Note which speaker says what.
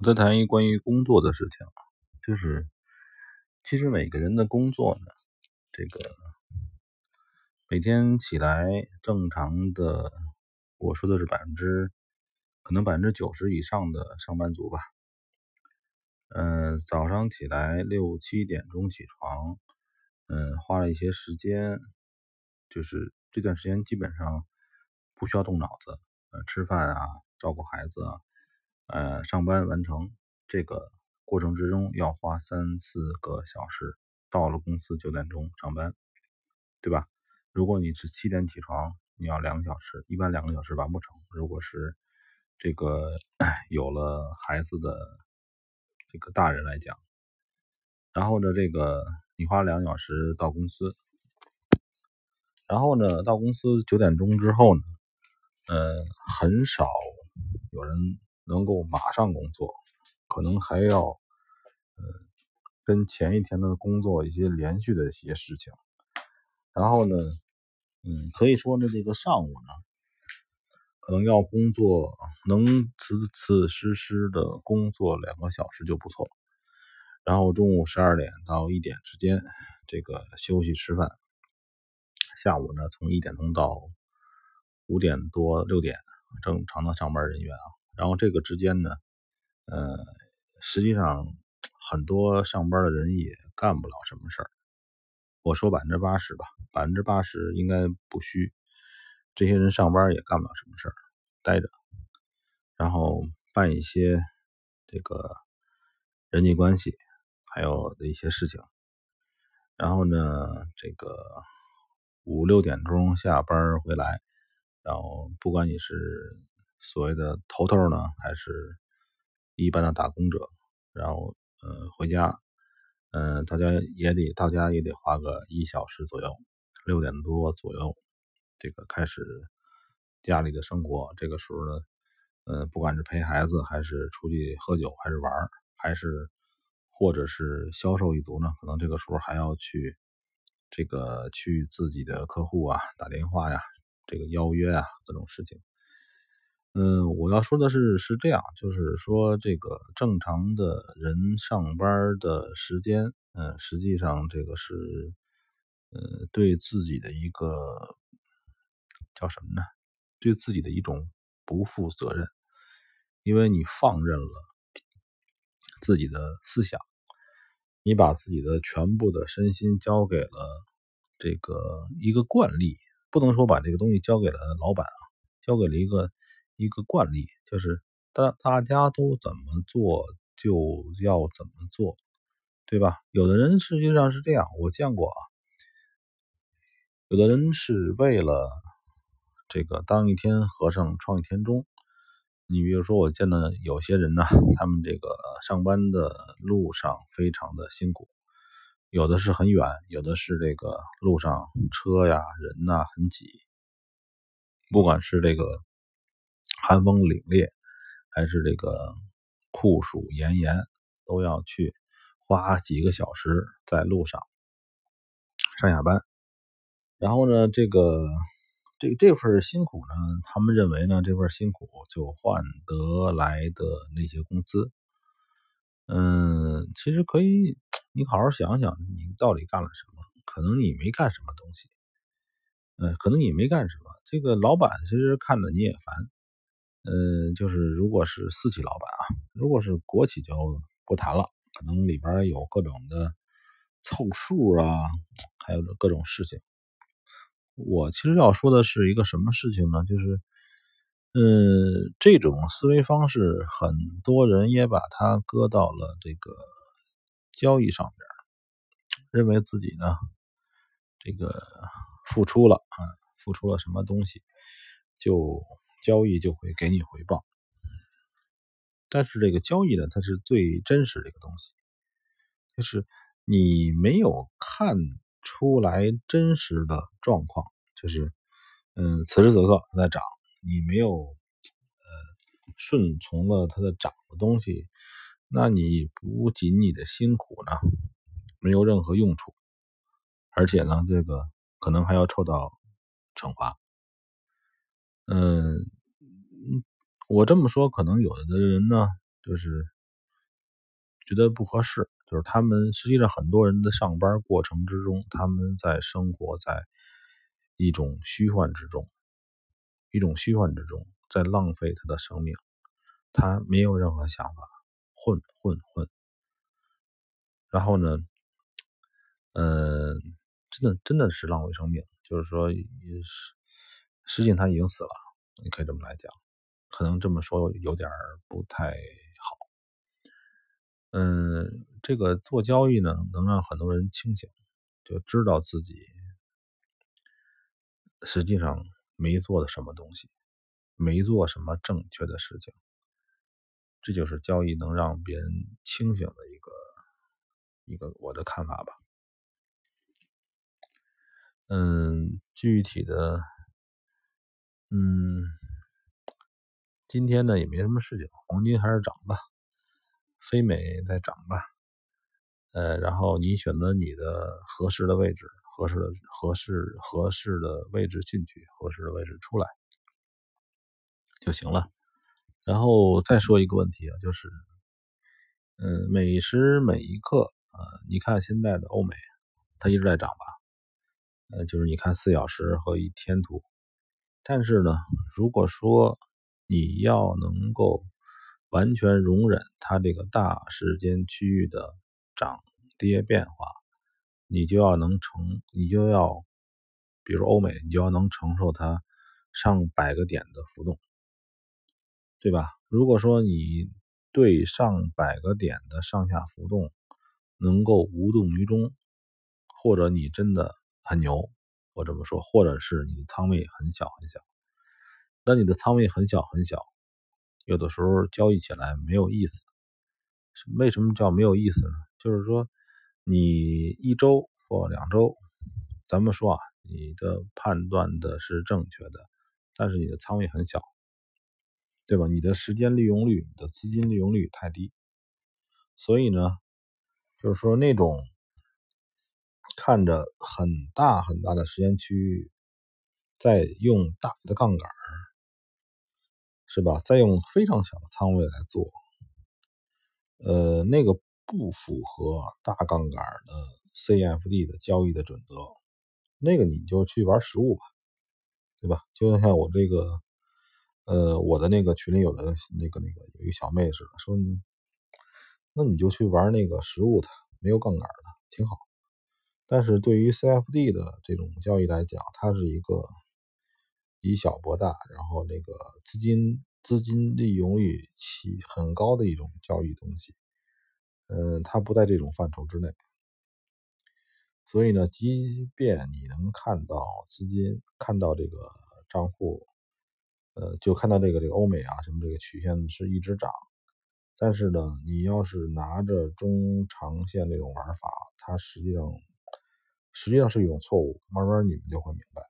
Speaker 1: 我再谈一关于工作的事情，就是其实每个人的工作呢，这个每天起来正常的，我说的是百分之可能百分之九十以上的上班族吧。嗯，早上起来六七点钟起床，嗯，花了一些时间，就是这段时间基本上不需要动脑子，呃，吃饭啊，照顾孩子啊。呃，上班完成这个过程之中要花三四个小时，到了公司九点钟上班，对吧？如果你是七点起床，你要两个小时，一般两个小时完不成。如果是这个 有了孩子的这个大人来讲，然后呢，这个你花两小时到公司，然后呢，到公司九点钟之后呢，呃，很少有人。能够马上工作，可能还要呃跟前一天的工作一些连续的一些事情，然后呢，嗯，可以说呢，这个上午呢，可能要工作，能此此实实的工作两个小时就不错，然后中午十二点到一点之间，这个休息吃饭，下午呢，从一点钟到五点多六点，正常的上班人员啊。然后这个之间呢，呃，实际上很多上班的人也干不了什么事儿。我说百分之八十吧，百分之八十应该不虚。这些人上班也干不了什么事儿，待着，然后办一些这个人际关系，还有的一些事情。然后呢，这个五六点钟下班回来，然后不管你是。所谓的头头呢，还是一般的打工者，然后呃回家，嗯，大家也得大家也得花个一小时左右，六点多左右，这个开始家里的生活。这个时候呢，嗯，不管是陪孩子，还是出去喝酒，还是玩还是或者是销售一族呢，可能这个时候还要去这个去自己的客户啊打电话呀，这个邀约啊各种事情。嗯，我要说的是是这样，就是说这个正常的人上班的时间，嗯，实际上这个是，呃，对自己的一个叫什么呢？对自己的一种不负责任，因为你放任了自己的思想，你把自己的全部的身心交给了这个一个惯例，不能说把这个东西交给了老板啊，交给了一个。一个惯例就是，大大家都怎么做就要怎么做，对吧？有的人实际上是这样，我见过啊。有的人是为了这个当一天和尚撞一天钟。你比如说，我见的有些人呢，他们这个上班的路上非常的辛苦，有的是很远，有的是这个路上车呀人呐很挤，不管是这个。寒风凛冽，还是这个酷暑炎炎，都要去花几个小时在路上上下班。然后呢，这个这这份辛苦呢，他们认为呢，这份辛苦就换得来的那些工资。嗯，其实可以，你好好想想，你到底干了什么？可能你没干什么东西。嗯，可能你没干什么。这个老板其实看着你也烦。嗯，就是如果是私企老板啊，如果是国企就不谈了，可能里边有各种的凑数啊，还有各种事情。我其实要说的是一个什么事情呢？就是，呃，这种思维方式，很多人也把它搁到了这个交易上边，认为自己呢，这个付出了啊，付出了什么东西，就。交易就会给你回报，但是这个交易呢，它是最真实的一个东西，就是你没有看出来真实的状况，就是嗯，此时此刻它在涨，你没有呃顺从了它的涨的东西，那你不仅你的辛苦呢没有任何用处，而且呢，这个可能还要受到惩罚。嗯，我这么说，可能有的人呢，就是觉得不合适，就是他们实际上很多人的上班过程之中，他们在生活在一种虚幻之中，一种虚幻之中，在浪费他的生命，他没有任何想法，混混混，然后呢，嗯，真的真的是浪费生命，就是说，也是实际他已经死了，你可以这么来讲，可能这么说有点不太好。嗯，这个做交易呢，能让很多人清醒，就知道自己实际上没做的什么东西，没做什么正确的事情。这就是交易能让别人清醒的一个一个我的看法吧。嗯，具体的，嗯，今天呢也没什么事情，黄金还是涨吧。非美再涨吧，呃，然后你选择你的合适的位置，合适的合适合适的位置进去，合适的位置出来就行了。然后再说一个问题啊，就是，嗯，每时每一刻，呃，你看现在的欧美，它一直在涨吧，呃，就是你看四小时和一天图，但是呢，如果说你要能够。完全容忍它这个大时间区域的涨跌变化，你就要能承，你就要，比如欧美，你就要能承受它上百个点的浮动，对吧？如果说你对上百个点的上下浮动能够无动于衷，或者你真的很牛，我这么说，或者是你的仓位很小很小，但你的仓位很小很小。有的时候交易起来没有意思，为什么叫没有意思呢？就是说，你一周或两周，咱们说啊，你的判断的是正确的，但是你的仓位很小，对吧？你的时间利用率、你的资金利用率太低，所以呢，就是说那种看着很大很大的时间区域，在用大的杠杆。是吧？再用非常小的仓位来做，呃，那个不符合大杠杆的 CFD 的交易的准则，那个你就去玩实物吧，对吧？就像我这个，呃，我的那个群里有的那个那个有一个小妹似的，说，那你就去玩那个实物的，没有杠杆的，挺好。但是对于 CFD 的这种交易来讲，它是一个。以小博大，然后那个资金资金利用率起很高的一种交易东西，嗯，它不在这种范畴之内。所以呢，即便你能看到资金，看到这个账户，呃，就看到这个这个欧美啊什么这个曲线是一直涨，但是呢，你要是拿着中长线这种玩法，它实际上实际上是一种错误，慢慢你们就会明白。